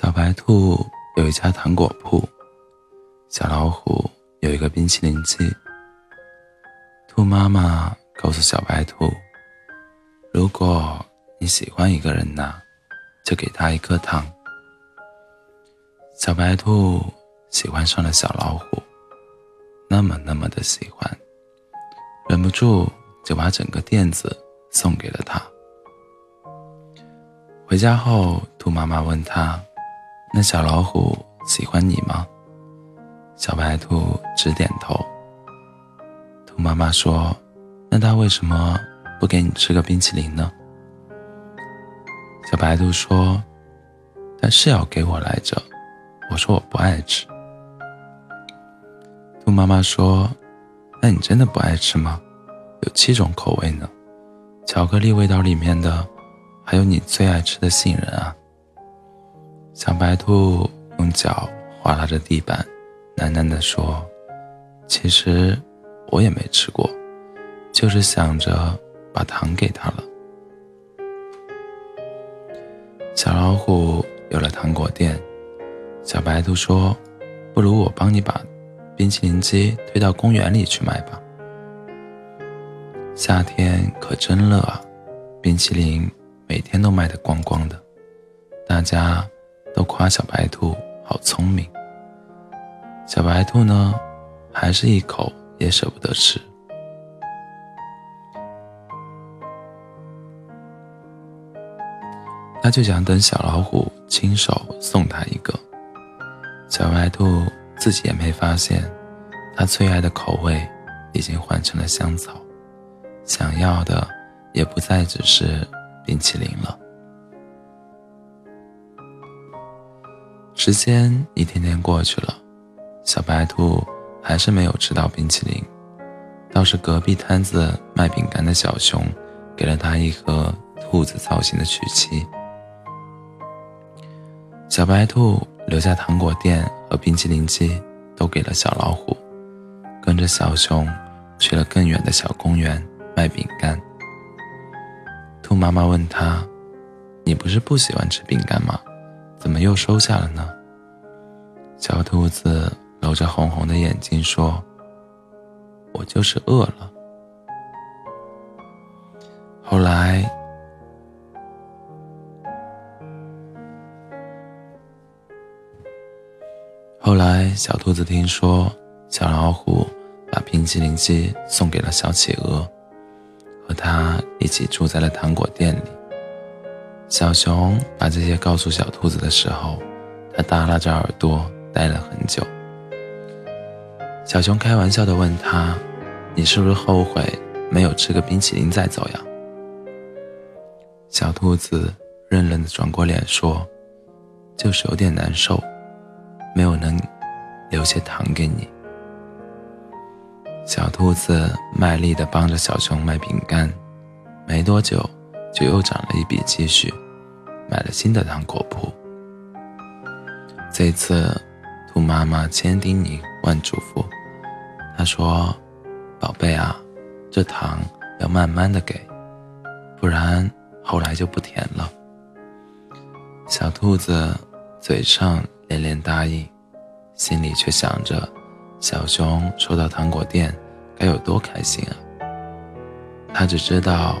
小白兔有一家糖果铺，小老虎有一个冰淇淋机。兔妈妈告诉小白兔：“如果你喜欢一个人呐，就给他一颗糖。”小白兔喜欢上了小老虎，那么那么的喜欢，忍不住就把整个垫子送给了他。回家后，兔妈妈问他。那小老虎喜欢你吗？小白兔直点头。兔妈妈说：“那它为什么不给你吃个冰淇淋呢？”小白兔说：“它是要给我来着。”我说：“我不爱吃。”兔妈妈说：“那你真的不爱吃吗？有七种口味呢，巧克力味道里面的，还有你最爱吃的杏仁啊。”小白兔用脚划拉着地板，喃喃地说：“其实我也没吃过，就是想着把糖给他了。”小老虎有了糖果店，小白兔说：“不如我帮你把冰淇淋机推到公园里去卖吧。”夏天可真热啊，冰淇淋每天都卖得光光的，大家。都夸小白兔好聪明，小白兔呢，还是一口也舍不得吃。他就想等小老虎亲手送他一个。小白兔自己也没发现，他最爱的口味已经换成了香草，想要的也不再只是冰淇淋了。时间一天天过去了，小白兔还是没有吃到冰淇淋，倒是隔壁摊子卖饼干的小熊给了他一盒兔子造型的曲奇。小白兔留下糖果店和冰淇淋机，都给了小老虎，跟着小熊去了更远的小公园卖饼干。兔妈妈问他：“你不是不喜欢吃饼干吗？”怎么又收下了呢？小兔子揉着红红的眼睛说：“我就是饿了。”后来，后来，小兔子听说小老虎把冰淇淋机送给了小企鹅，和他一起住在了糖果店里。小熊把这些告诉小兔子的时候，它耷拉着耳朵待了很久。小熊开玩笑地问他：“你是不是后悔没有吃个冰淇淋再走呀？”小兔子愣愣地转过脸说：“就是有点难受，没有能留些糖给你。”小兔子卖力地帮着小熊卖饼干，没多久。就又涨了一笔积蓄，买了新的糖果铺。这次，兔妈妈千叮咛万嘱咐，她说：“宝贝啊，这糖要慢慢的给，不然后来就不甜了。”小兔子嘴上连连答应，心里却想着，小熊收到糖果店该有多开心啊！他只知道。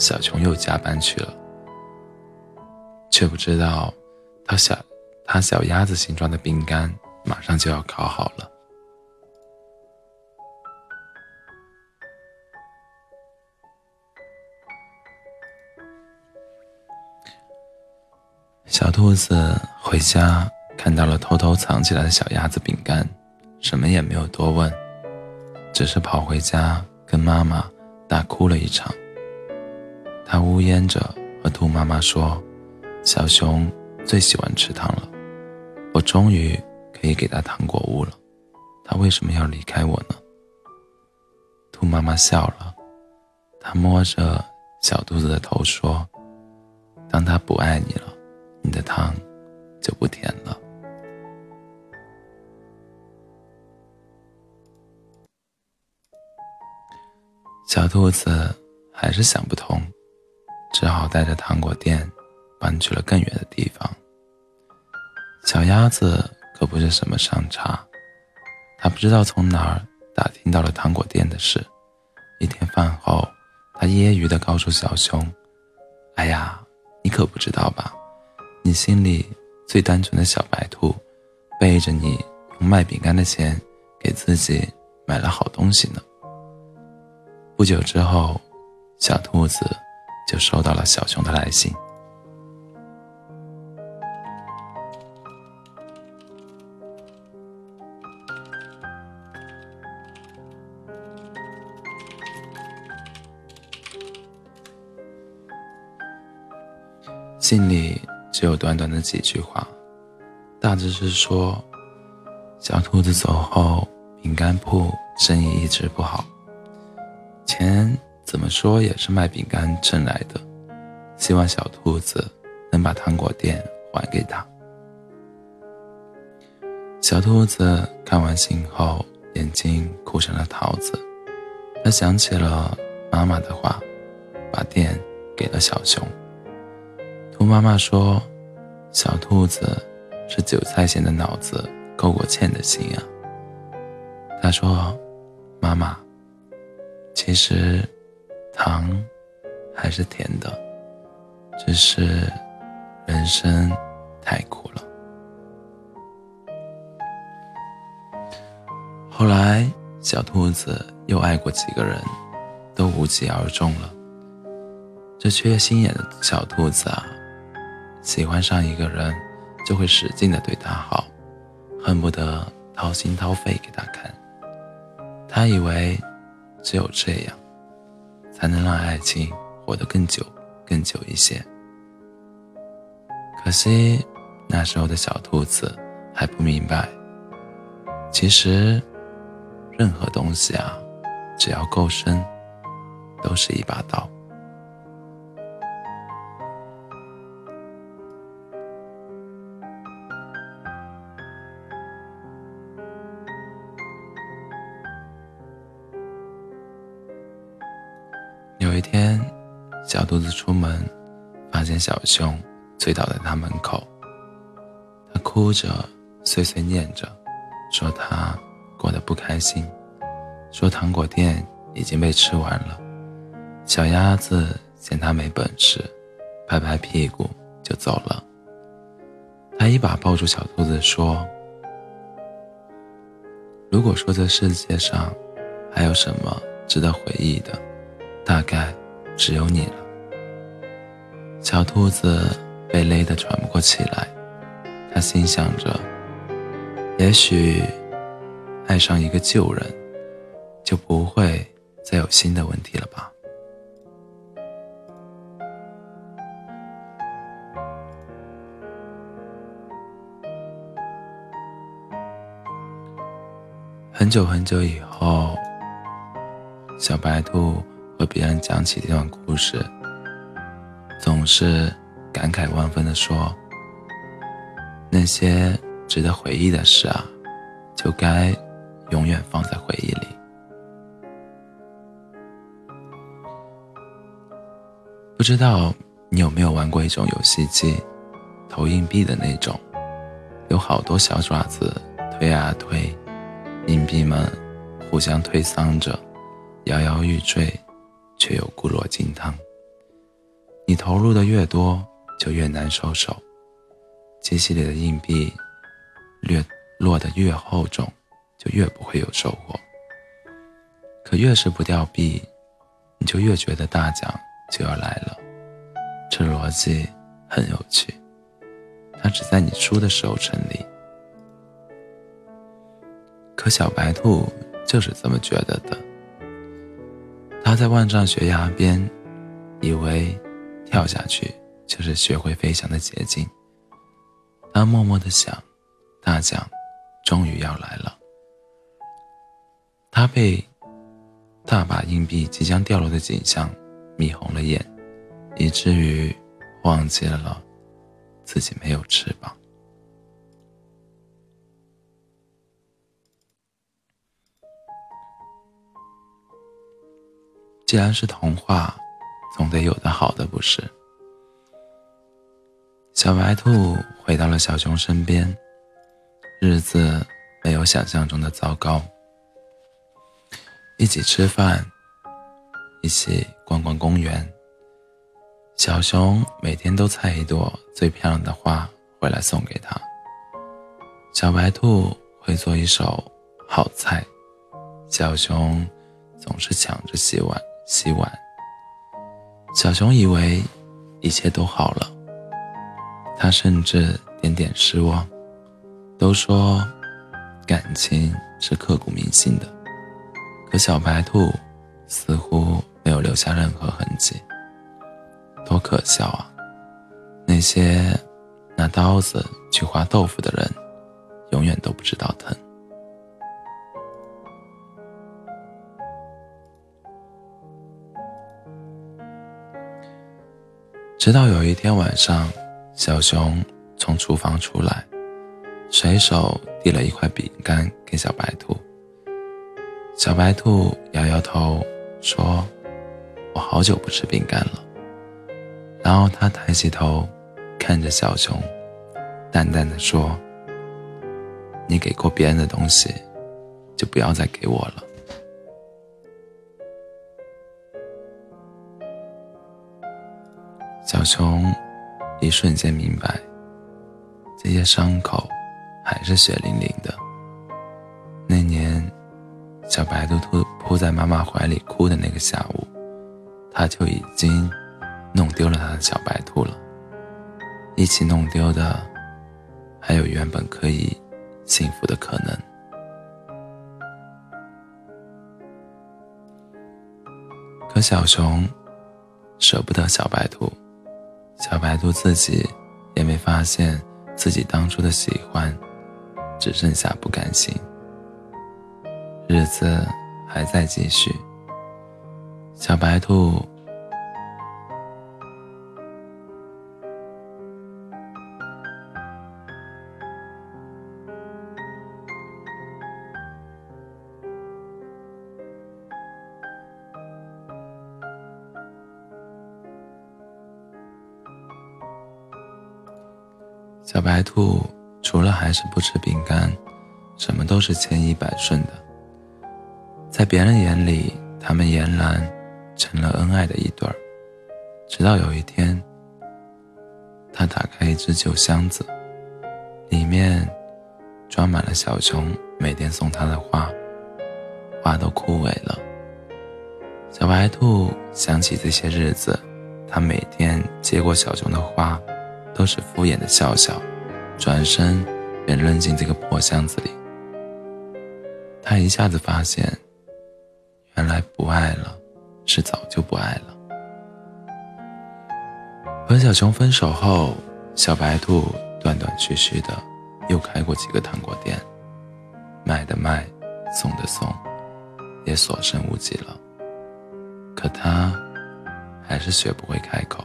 小熊又加班去了，却不知道，他小他小鸭子形状的饼干马上就要烤好了。小兔子回家看到了偷偷藏起来的小鸭子饼干，什么也没有多问，只是跑回家跟妈妈大哭了一场。他呜咽着和兔妈妈说：“小熊最喜欢吃糖了，我终于可以给他糖果屋了。他为什么要离开我呢？”兔妈妈笑了，她摸着小兔子的头说：“当他不爱你了，你的糖就不甜了。”小兔子还是想不通。只好带着糖果店搬去了更远的地方。小鸭子可不是什么善茬，它不知道从哪儿打听到了糖果店的事。一天饭后，它揶揄地告诉小熊：“哎呀，你可不知道吧？你心里最单纯的小白兔，背着你用卖饼干的钱给自己买了好东西呢。”不久之后，小兔子就收到了小熊的来信。信里只有短短的几句话，大致是说：小兔子走后，饼干铺生意一直不好，钱怎么说也是卖饼干挣来的，希望小兔子能把糖果店还给他。小兔子看完信后，眼睛哭成了桃子，他想起了妈妈的话，把店给了小熊。兔妈妈说：“小兔子是韭菜馅的脑子勾过芡的心啊。”他说：“妈妈，其实糖还是甜的，只是人生太苦了。”后来，小兔子又爱过几个人，都无疾而终了。这缺心眼的小兔子啊！喜欢上一个人，就会使劲的对他好，恨不得掏心掏肺给他看。他以为只有这样，才能让爱情活得更久、更久一些。可惜那时候的小兔子还不明白，其实任何东西啊，只要够深，都是一把刀。小兔子出门，发现小熊醉倒在他门口。他哭着，碎碎念着，说他过得不开心，说糖果店已经被吃完了。小鸭子嫌他没本事，拍拍屁股就走了。他一把抱住小兔子，说：“如果说这世界上还有什么值得回忆的。”大概只有你了。小兔子被勒得喘不过气来，他心想着：也许爱上一个旧人，就不会再有新的问题了吧。很久很久以后，小白兔。和别人讲起这段故事，总是感慨万分的说：“那些值得回忆的事啊，就该永远放在回忆里。”不知道你有没有玩过一种游戏机，投硬币的那种，有好多小爪子推啊推，硬币们互相推搡着，摇摇欲坠。却又固若金汤。你投入的越多，就越难收手。机器里的硬币越落得越厚重，就越不会有收获。可越是不掉币，你就越觉得大奖就要来了。这逻辑很有趣，它只在你输的时候成立。可小白兔就是这么觉得的。他在万丈悬崖边，以为跳下去就是学会飞翔的捷径。他默默的想，大奖终于要来了。他被大把硬币即将掉落的景象迷红了眼，以至于忘记了自己没有翅膀。既然是童话，总得有的好的，不是？小白兔回到了小熊身边，日子没有想象中的糟糕。一起吃饭，一起逛逛公园。小熊每天都采一朵最漂亮的花回来送给他。小白兔会做一手好菜，小熊总是抢着洗碗洗碗。小熊以为一切都好了，他甚至点点失望。都说感情是刻骨铭心的，可小白兔似乎没有留下任何痕迹，多可笑啊！那些拿刀子去划豆腐的人，永远都不知道疼。直到有一天晚上，小熊从厨房出来。随手递了一块饼干给小白兔，小白兔摇摇头说：“我好久不吃饼干了。”然后他抬起头，看着小熊，淡淡的说：“你给过别人的东西，就不要再给我了。”小熊一瞬间明白，这些伤口。还是血淋淋的。那年，小白兔扑扑在妈妈怀里哭的那个下午，他就已经弄丢了他的小白兔了。一起弄丢的，还有原本可以幸福的可能。可小熊舍不得小白兔，小白兔自己也没发现自己当初的喜欢。只剩下不甘心，日子还在继续。小白兔，小白兔。除了还是不吃饼干，什么都是千依百顺的。在别人眼里，他们俨然成了恩爱的一对儿。直到有一天，他打开一只旧箱子，里面装满了小熊每天送他的花，花都枯萎了。小白兔想起这些日子，他每天接过小熊的花，都是敷衍的笑笑。转身便扔进这个破箱子里。他一下子发现，原来不爱了，是早就不爱了。和小熊分手后，小白兔断断续续的又开过几个糖果店，卖的卖，送的送，也所剩无几了。可他还是学不会开口，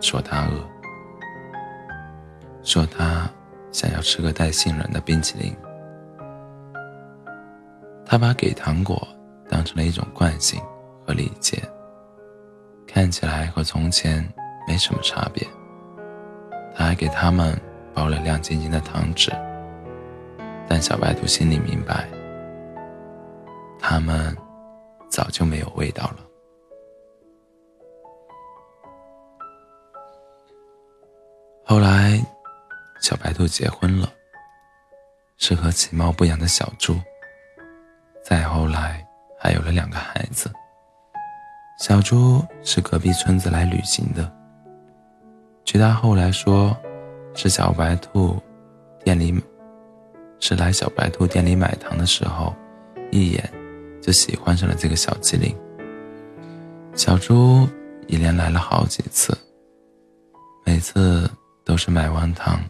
说他饿。说他想要吃个带杏仁的冰淇淋，他把给糖果当成了一种惯性和礼节，看起来和从前没什么差别。他还给他们包了亮晶晶的糖纸，但小白兔心里明白，他们早就没有味道了。后来。小白兔结婚了，是和其貌不扬的小猪。再后来，还有了两个孩子。小猪是隔壁村子来旅行的，据他后来说，是小白兔店里，是来小白兔店里买糖的时候，一眼就喜欢上了这个小机灵。小猪一连来了好几次，每次都是买完糖。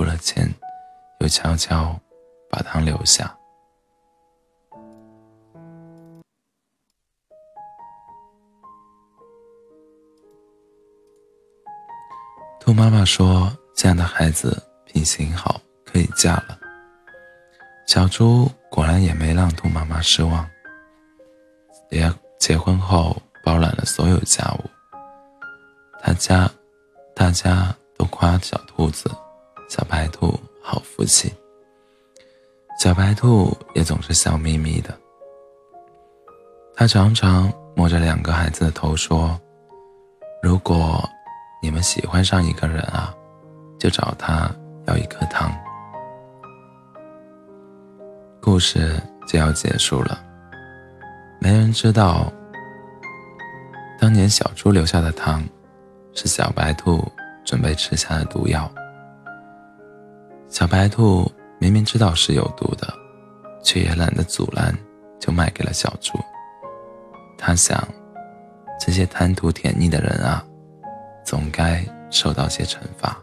付了钱，又悄悄把糖留下。兔妈妈说：“这样的孩子品行好，可以嫁了。”小猪果然也没让兔妈妈失望。也结婚后，包揽了所有家务。他家，大家都夸小兔子。小白兔好福气，小白兔也总是笑眯眯的。他常常摸着两个孩子的头说：“如果你们喜欢上一个人啊，就找他要一颗糖。”故事就要结束了。没人知道，当年小猪留下的糖，是小白兔准备吃下的毒药。小白兔明明知道是有毒的，却也懒得阻拦，就卖给了小猪。他想，这些贪图甜腻的人啊，总该受到些惩罚。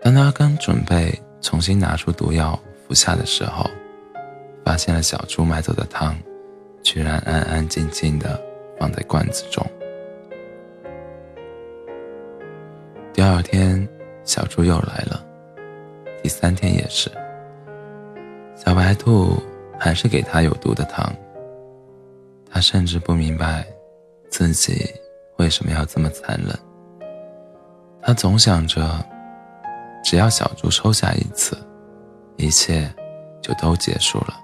当他刚准备重新拿出毒药服下的时候，发现了小猪买走的汤，居然安安静静的放在罐子中。第二天，小猪又来了，第三天也是。小白兔还是给他有毒的糖。他甚至不明白，自己为什么要这么残忍。他总想着，只要小猪收下一次，一切就都结束了。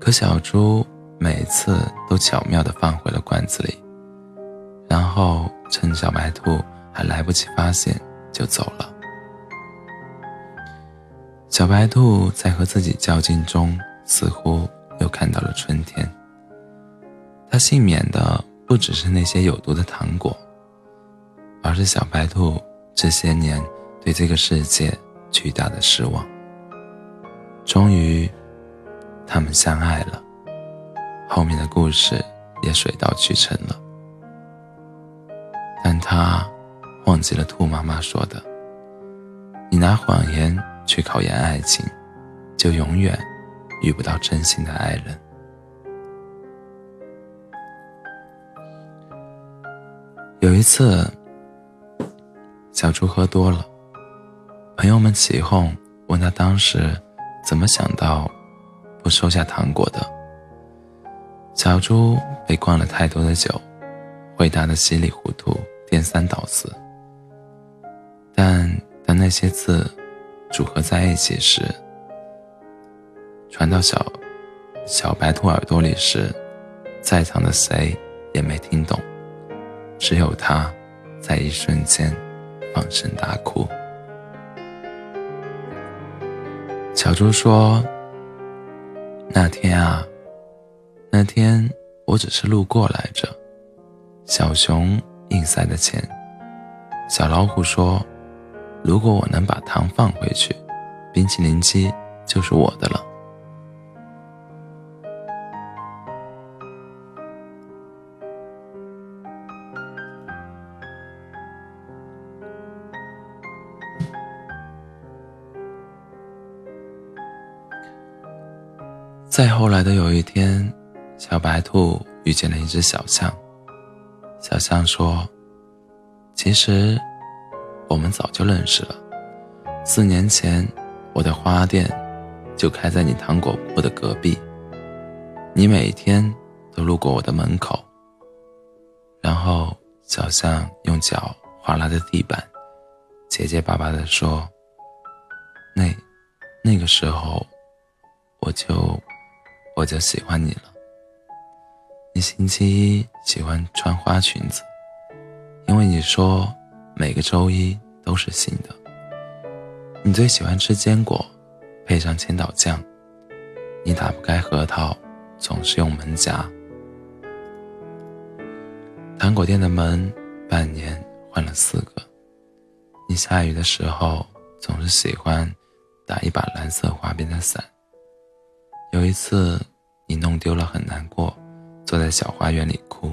可小猪每次都巧妙地放回了罐子里，然后趁小白兔还来不及发现，就走了。小白兔在和自己较劲中，似乎。又看到了春天。他幸免的不只是那些有毒的糖果，而是小白兔这些年对这个世界巨大的失望。终于，他们相爱了，后面的故事也水到渠成了。但他忘记了兔妈妈说的：“你拿谎言去考验爱情，就永远。”遇不到真心的爱人。有一次，小猪喝多了，朋友们起哄，问他当时怎么想到不收下糖果的。小猪被灌了太多的酒，回答的稀里糊涂、颠三倒四。但但那些字组合在一起时，传到小小白兔耳朵里时，在场的谁也没听懂，只有他在一瞬间放声大哭。小猪说：“那天啊，那天我只是路过来着。”小熊硬塞的钱。小老虎说：“如果我能把糖放回去，冰淇淋机就是我的了。”再后来的有一天，小白兔遇见了一只小象。小象说：“其实，我们早就认识了。四年前，我的花店就开在你糖果铺的隔壁。你每天都路过我的门口。”然后，小象用脚划拉着地板，结结巴巴地说：“那，那个时候，我就……”我就喜欢你了。你星期一喜欢穿花裙子，因为你说每个周一都是新的。你最喜欢吃坚果，配上千岛酱。你打不开核桃，总是用门夹。糖果店的门半年换了四个。你下雨的时候总是喜欢打一把蓝色花边的伞。有一次，你弄丢了，很难过，坐在小花园里哭。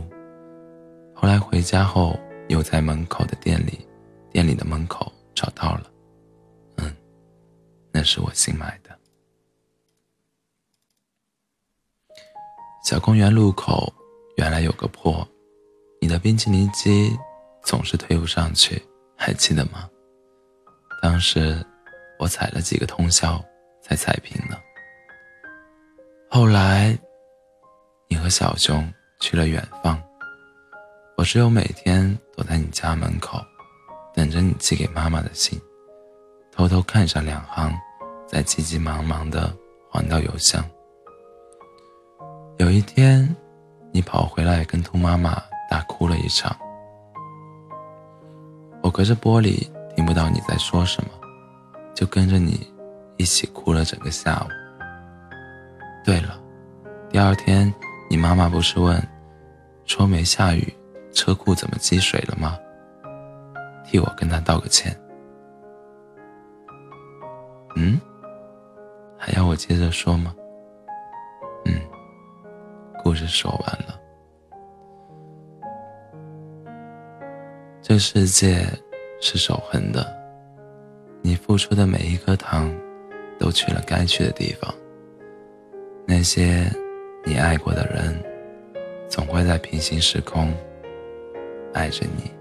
后来回家后，又在门口的店里，店里的门口找到了。嗯，那是我新买的。小公园路口原来有个坡，你的冰淇淋机总是推不上去，还记得吗？当时我踩了几个通宵才踩平了。后来，你和小熊去了远方，我只有每天躲在你家门口，等着你寄给妈妈的信，偷偷看上两行，在急急忙忙的还到邮箱。有一天，你跑回来跟兔妈妈大哭了一场，我隔着玻璃听不到你在说什么，就跟着你一起哭了整个下午。对了，第二天你妈妈不是问，说没下雨，车库怎么积水了吗？替我跟他道个歉。嗯，还要我接着说吗？嗯，故事说完了。这世界是守恒的，你付出的每一颗糖，都去了该去的地方。那些你爱过的人，总会在平行时空爱着你。